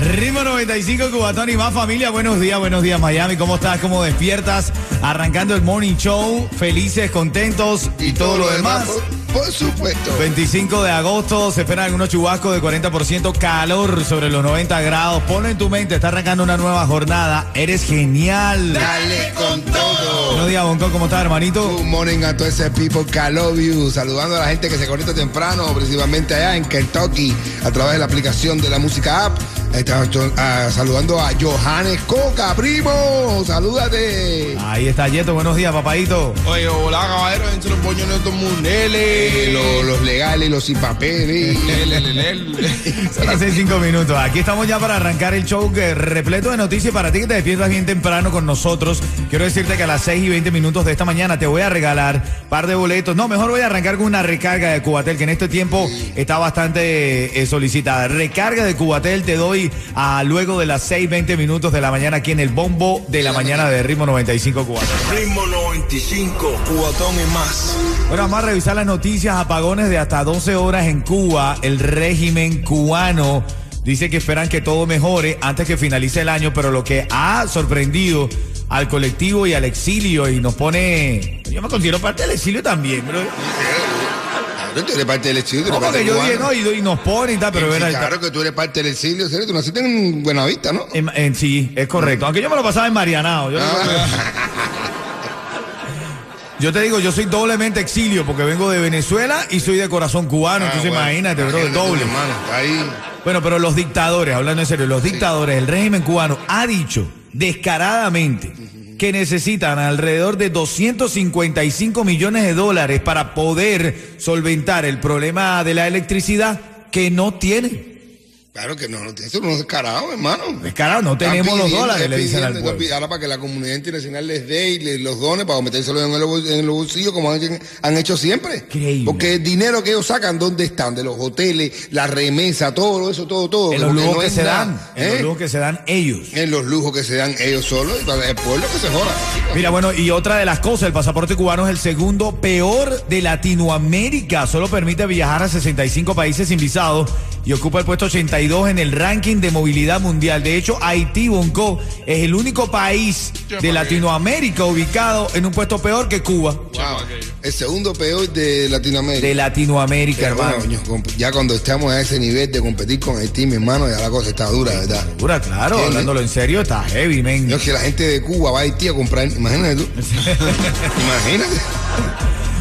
Ritmo 95, Cubatón y más familia. Buenos días, buenos días Miami. ¿Cómo estás? ¿Cómo despiertas? Arrancando el morning show, felices, contentos y, todo, lo demás. Por, por supuesto. 25 de agosto, se esperan algunos chubascos de 40%, calor sobre los 90 grados. Ponlo en tu mente, está arrancando una nueva jornada. Eres genial. Dale con todo. Buenos días, Bonco, ¿cómo estás, hermanito? Good morning a todo ese people you. Saludando a la gente que se conecta temprano, principalmente allá en Kentucky, a través de la aplicación de la música app. Está, ah, saludando a Johannes Coca, primo. Salúdate. Ahí está Yeto, buenos días, papadito. Oye, hola caballeros, entre los boñones de Eh, Munele. lo- los legales, los sin papeles. Son las 6, 5 minutos. Aquí estamos ya para arrancar el show que repleto de noticias para ti que te despiertas bien temprano con nosotros. Quiero decirte que a las 6 y 20 minutos de esta mañana te voy a regalar par de boletos. No, mejor voy a arrancar con una recarga de Cubatel que en este tiempo está bastante eh, solicitada. Recarga de Cubatel te doy a luego de las 6, 20 minutos de la mañana aquí en el bombo de la mañana de Ritmo 95 Cubatel. Ritmo 95, cubatón y más. Bueno, vamos a revisar las noticias. Apagones de hasta 12 horas en Cuba. El régimen cubano dice que esperan que todo mejore antes que finalice el año, pero lo que ha sorprendido al colectivo y al exilio y nos pone... Yo me considero parte del exilio también, bro. Claro, tú eres parte del exilio, No, porque yo dije, no, y, y nos pone y tal, pero Sí, claro que tú eres parte del exilio, ¿serio? Tú naciste en Buenavista, ¿no? en, en- sí, es correcto. Aunque yo me lo pasaba en Marianao. Yo, yo te digo, yo soy doblemente exilio porque vengo de Venezuela y soy de corazón cubano. Ah, entonces bueno. imagínate, bro, Imagínate, doble. hermano, está ahí. Bueno, pero los dictadores, hablando en serio, los dictadores, el régimen cubano ha dicho descaradamente que necesitan alrededor de 255 millones de dólares para poder solventar el problema de la electricidad que no tienen. Claro que no, eso no es descarado, hermano. Descarado, no tenemos los dólares, le dicen al pueblo. Ahora para que la comunidad internacional les dé y les los dones para metérselo en, el en los bolsillos como han, han hecho siempre. Increíble. Porque el dinero que ellos sacan, ¿dónde están? De los hoteles, la remesa, todo eso, todo, todo. En los lujos no que se nada, dan, en los ¿eh? lujos que se dan ellos. En los lujos que se dan ellos solos y para el pueblo que se joda. Mira, bueno, y otra de las cosas, el pasaporte cubano es el segundo peor de Latinoamérica. Solo permite viajar a 65 países sin visado y ocupa el puesto 82 en el ranking de movilidad mundial. De hecho, Haití, Bonco, es el único país de Latinoamérica ubicado en un puesto peor que Cuba. Wow. El segundo peor de Latinoamérica. De Latinoamérica, Pero hermano. ya cuando estamos a ese nivel de competir con Haití, mi hermano, ya la cosa está dura, ¿verdad? Dura, claro, ¿Entiendes? hablándolo en serio, está heavy, men. No, que la gente de Cuba va a Haití a comprar, imagínate tú. imagínate.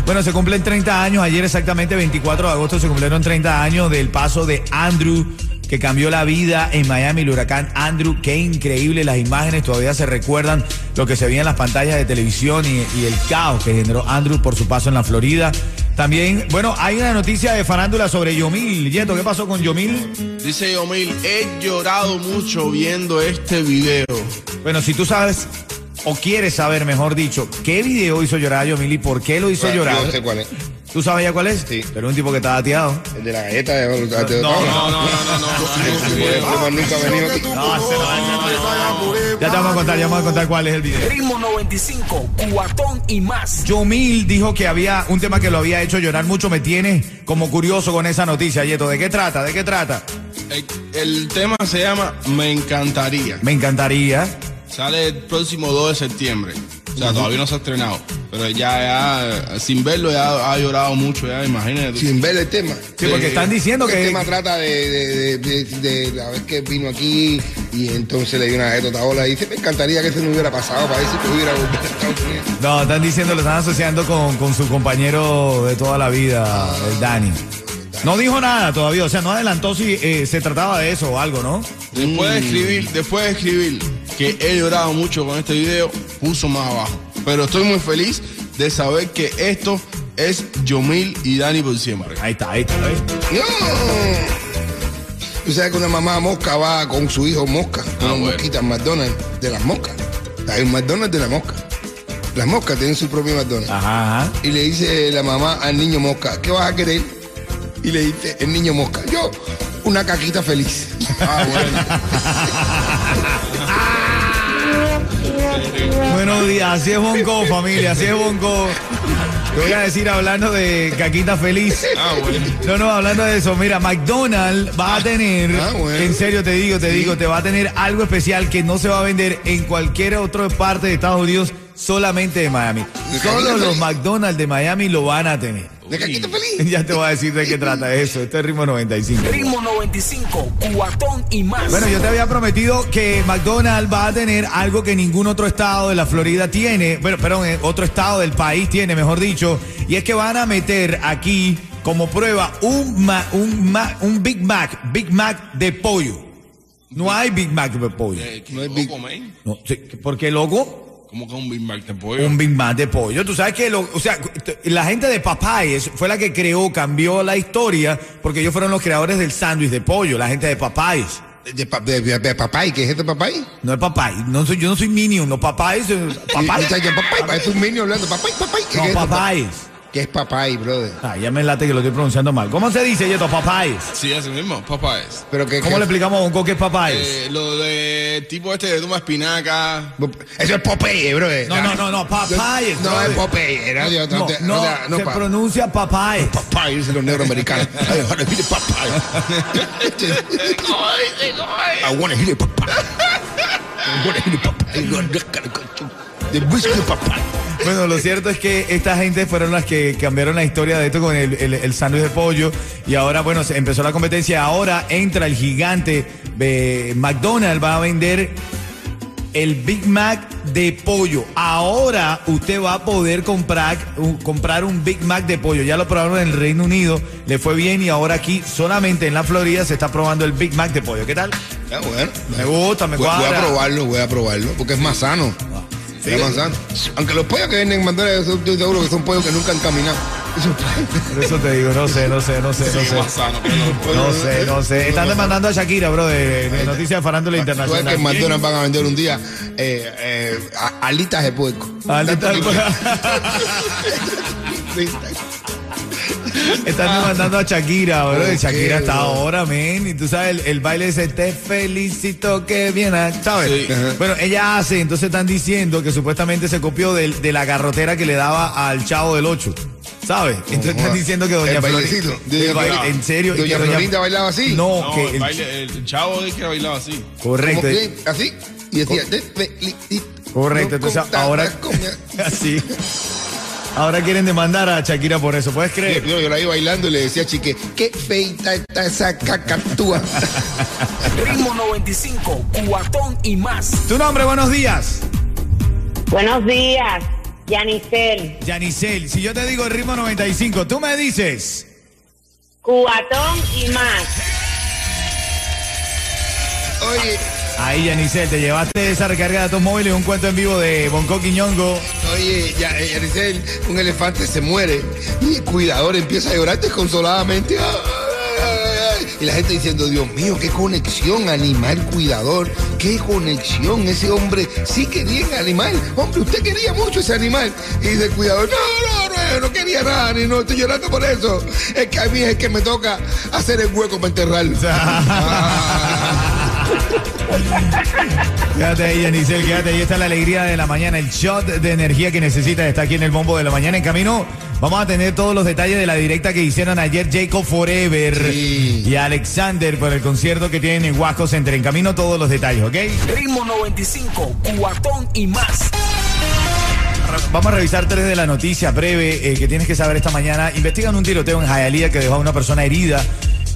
Bueno, se cumplen 30 años, ayer exactamente 24 de agosto se cumplieron 30 años del paso de Andrew que cambió la vida en Miami, el huracán Andrew, qué increíble las imágenes, todavía se recuerdan lo que se veía en las pantallas de televisión y, y el caos que generó Andrew por su paso en la Florida. También, bueno, hay una noticia de farándula sobre Yomil. Yeto, ¿qué pasó con Yomil? Dice Yomil, he llorado mucho viendo este video. Bueno, si tú sabes o quieres saber, mejor dicho, qué video hizo llorar a Yomil y por qué lo hizo Bueno, llorar. Yo sé cuál es. ¿Tú sabes ya cuál es? Sí. Pero un tipo que está dateado. El de la galleta de, No. No, no, no, no, no. Nunca ha venido aquí. No, ese no. Ya te vamos a contar, ya vamos a contar cuál es el video. Ritmo 95, cuatón y más. Yomil dijo que había un tema que lo había hecho llorar mucho. Me tiene como curioso con esa noticia, Yeto. ¿De qué trata? ¿De qué trata? El, el tema se llama Me encantaría. Me encantaría. Sale el próximo 2 de septiembre. O sea, todavía no se ha estrenado. Pero ya, ya, sin verlo, ya ha llorado mucho, ya, imagínate. tú. Sin ver el tema. Sí, porque están diciendo El que. tema trata de, de, de, de- de la vez que vino aquí y entonces le dio una galleta a Otaola y dice, me encantaría que eso no hubiera pasado para ver si pudiera volver a Estados Unidos. No, están diciendo, lo están asociando con, con su compañero de toda la vida, el Dani. No dijo nada todavía, o sea, no adelantó si eh, se trataba de eso o algo, ¿no? Después de escribir, después de escribir que he llorado mucho con este video, puso más abajo. Pero estoy muy feliz de saber que esto es Yomil y Dani por siempre. Ahí está, ahí está. ¿ves? No. Tú sabes que una mamá mosca va con su hijo mosca, con Ah, bueno. mosquitas McDonald's de las moscas. Hay un McDonald's de la mosca. Las moscas tienen su propio McDonald's. Ajá, ajá. Y le dice la mamá al niño mosca, ¿qué vas a querer? Y le dice el niño mosca, yo, una caquita feliz. Ah, bueno. Buenos días, así es Bonco, familia, así es Bonco. Te voy a decir hablando de caquita feliz. Ah, bueno. No, no, hablando de eso, mira, McDonald's va a tener, Ah, bueno. en serio te digo, te digo, te va a tener algo especial que no se va a vender en cualquier otra parte de Estados Unidos, solamente de Miami. ¿De Solo los? McDonald's de Miami lo van a tener. ¿De caquita feliz? Ya te voy a decir de qué trata eso. Este es ritmo 95. Ritmo 95, cuatón y más. Bueno, yo te había prometido que McDonald's va a tener algo que ningún otro estado de la Florida tiene, bueno, perdón, eh, otro estado del país tiene, mejor dicho, y es que van a meter aquí como prueba un, ma- un, ma- un Big Mac, Big Mac de pollo. No hay Big Mac de pollo. Eh, ¿qué No loco, big- man? No, sí, ¿Por qué, loco? ¿Cómo que un Big Mac de pollo? Un Big Mac de pollo. Tú sabes que lo, o sea, la gente de Popeyes fue la que creó, cambió la historia, porque ellos fueron los creadores del sándwich de pollo, la gente de Popeyes. De, de, de, de papay, ¿qué es este papay? No es Popeye, no soy, yo no soy Minion, no Popeyes, Y- Popeye. y está ya papay, es un niño hablando, papay, papay. ¿qué No, es ¿Qué es papay, brother? Ah, ya me late que lo estoy pronunciando mal. ¿Cómo se dice, Yeto? Popeyes. Sí, ese mismo, Popeyes. Pero que, ¿Cómo que- le explicamos a Bonco qué es Popeyes? Eh, lo de tipo este de toma espinaca. Eso es Popeye, brother. no, no, no, no, Popeyes. No brother. es Popeye. No, de- no, de- no, se pa- pronuncia Popeyes. Popeye, dicen los negros americanos. I wanna hear the Popeye. I wanna hear the Popeye. I wanna hear the Popeye. The whiskey Popeye. Bueno, lo cierto es que esta gente fueron las que cambiaron la historia de esto con el, el- el sándwich de pollo y ahora, bueno, se empezó la competencia. Ahora entra el gigante de McDonald's, va a vender el Big Mac de pollo. Ahora usted va a poder comprar, un- comprar un Big Mac de pollo. Ya lo probaron en el Reino Unido, le fue bien y ahora aquí solamente en la Florida se está probando el Big Mac de pollo. ¿Qué tal? Ah, bueno. Me gusta, me Voy, voy a probarlo, voy a probarlo, porque es más sano. Es más sano. Aunque los pollos que venden en McDonald's, yo estoy seguro que son pollos que nunca han caminado. Eso- Por eso te digo, no sé, no sé, no sé, no Sí, sé. sano, no. No sé, no sé. Están demandando a Shakira, bro, de, de Noticias de Farándula Tú sabes que Internacional. en McDonald's van a vender un día eh, eh, alitas de puerco. Alitas de puerco. Están demandando a Shakira, bro. Shakira está bro. ahora, men. Y tú sabes, el, el baile ese, te felicito que viene, ¿sabes? Sí. Bueno, ella hace, entonces están diciendo que supuestamente se copió de, la garrotera que le daba al chavo del 8. ¿Sabes? Entonces están diciendo que Doña Florinda. en serio. y Doña que Florinda bailaba así. No, No, que el, el- baile, el chavo de que bailaba así. correcto. Que así. Y decía, te felicito. Correcto, entonces ahora. Así. Ahora quieren demandar a Shakira por eso, ¿puedes creer? Yo, yo la iba bailando y le decía a Chique, qué feita está esa cacatúa. Ritmo 95, cuatón y más. Tu nombre, buenos días. Buenos días, Yanisel, Yanisel, si yo te digo el ritmo 95, tú me dices. Cubatón y más. Oye, Ahí, Yanisel, te llevaste esa recarga de datos móviles, un cuento en vivo de Bonco Quiñongo. oye, ya, eh, Yaricel, un elefante se muere y el cuidador empieza a llorar desconsoladamente. Y la gente diciendo, Dios mío, qué conexión animal cuidador, qué conexión, ese hombre sí quería el animal, hombre, usted quería mucho ese animal. Y dice el cuidador, no, no, no, yo no quería nada, ni no estoy llorando por eso, es que a mí es el que me toca hacer el hueco para enterrarlo. Ah. Quédate ahí, Yanisel, quédate ahí. Está la alegría de la mañana, el shot de energía que necesitas está aquí en el bombo de la mañana. En camino, vamos a tener todos los detalles de la directa que hicieron ayer Jacob Forever Sí. y Alexander por el concierto que tienen en Huasco Center. En camino, todos los detalles, ¿ok? Ritmo 95, cuatón y más. Vamos a revisar tres de la noticia breve eh, que tienes que saber esta mañana. Investigan un tiroteo en Hialeah que dejó a una persona herida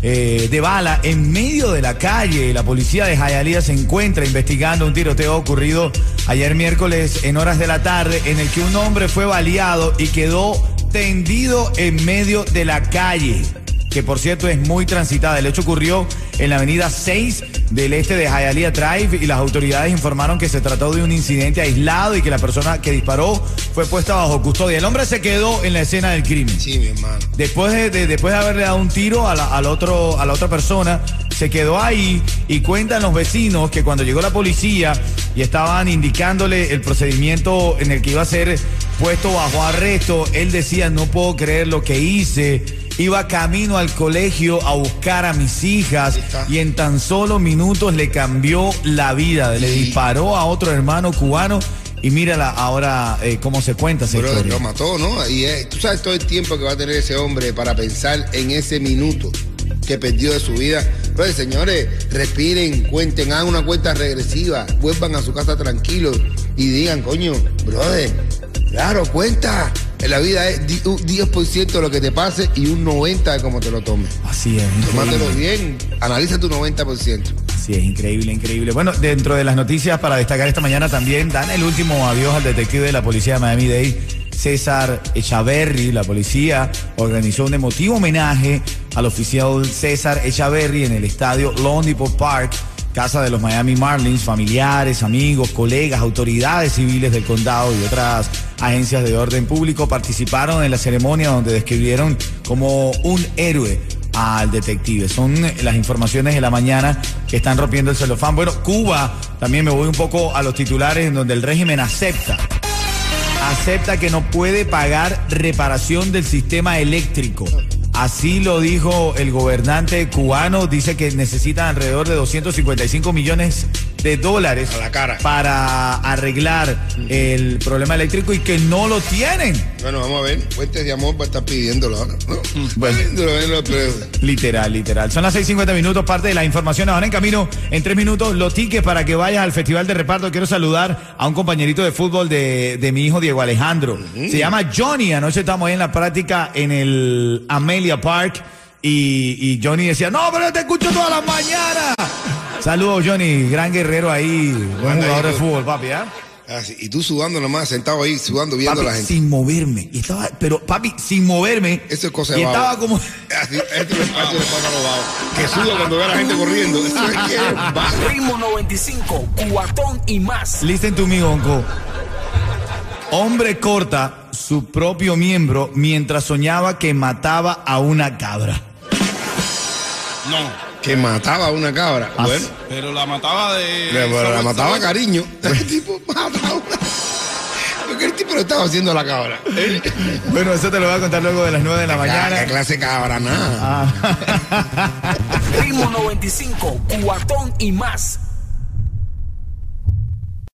eh, de bala en medio de la calle. La policía de Hialeah se encuentra investigando un tiroteo ocurrido ayer miércoles en horas de la tarde en el que un hombre fue baleado y quedó tendido en medio de la calle que por cierto es muy transitada. El hecho ocurrió en la avenida 6 del este de Hialeah Drive y las autoridades informaron que se trató de un incidente aislado y que la persona que disparó fue puesta bajo custodia. El hombre se quedó en la escena del crimen. Sí, mi hermano. Después de, de- después de haberle dado un tiro a la, al otro, a la otra persona, se quedó ahí y cuentan los vecinos que cuando llegó la policía y estaban indicándole el procedimiento en el que iba a ser puesto bajo arresto, él decía, no puedo creer lo que hice. Iba camino al colegio a buscar a mis hijas y en tan solo minutos le cambió la vida. Le disparó a otro hermano cubano y mírala ahora eh, cómo se cuenta esa historia. lo mató, ¿no? Y es- tú sabes todo el tiempo que va a tener ese hombre para pensar en ese minuto que perdió de su vida. Pues señores, respiren, cuenten, hagan una cuenta regresiva, vuelvan a su casa tranquilos y digan, coño, brother, claro, cuenta. En la vida es di- un 10% de lo que te pase y un 90% de cómo te lo tomes. Así es. Tómatelo increíble. bien, analiza tu 90%. Sí, es increíble, increíble. Bueno, dentro de las noticias para destacar esta mañana también dan el último adiós al detective de la policía de Miami-Dade, César Echaverri. La policía organizó un emotivo homenaje al oficial César Echaverri en el estadio Lone Park, casa de los Miami Marlins. Familiares, amigos, colegas, autoridades civiles del condado y otras agencias de orden público participaron en la ceremonia donde describieron como un héroe al detective. Son las informaciones de la mañana que están rompiendo el celofán. Bueno, Cuba, también me voy un poco a los titulares en donde el régimen acepta. Acepta que no puede pagar reparación del sistema eléctrico. Así lo dijo el gobernante cubano. Dice que necesitan alrededor de 255 millones dólares A la cara. para arreglar el problema eléctrico y que no lo tienen. Bueno, vamos a ver, fuentes de amor va a estar pidiéndolo ahora. ¿no? Bueno. Pidiéndolo en los precios. Literal, literal. Son las 6:50 minutos, parte de la información. Ahora en camino, en tres minutos, los tickets para que vayas al Festival de Reparto. Quiero saludar a un compañerito de fútbol de, de mi hijo Diego Alejandro. Se llama Johnny. Anoche estamos ahí en la práctica en el Amelia Park. Y, y Johnny decía, no, pero te escucho todas las mañanas. Saludos, Johnny, gran guerrero ahí, buen jugador de fútbol, papi, ¿ah? Ah, sí, Y tú sudando nomás, sentado ahí, sudando, viendo a la gente. sin moverme. Y estaba, pero, papi, sin moverme. Eso es cosa de Y estaba como. Así, esto le pasa, le pasa a los. Que suda cuando ve a la gente corriendo. Eso es que es vago. Ritmo 95, cuatón y más. Listen to me, Gonco. Hombre corta su propio miembro mientras soñaba que mataba a una cabra. No, Que mataba a una cabra. Ah, Bueno, pero la mataba de. le- la mataba cariño. El tipo mataba a una. Porque el tipo lo estaba haciendo a la cabra. ¿Eh? Bueno, eso te lo voy a contar luego de las 9 de la ¿Qué mañana. clase cabra? Nada. Ah. Ritmo 95, cuatón y más.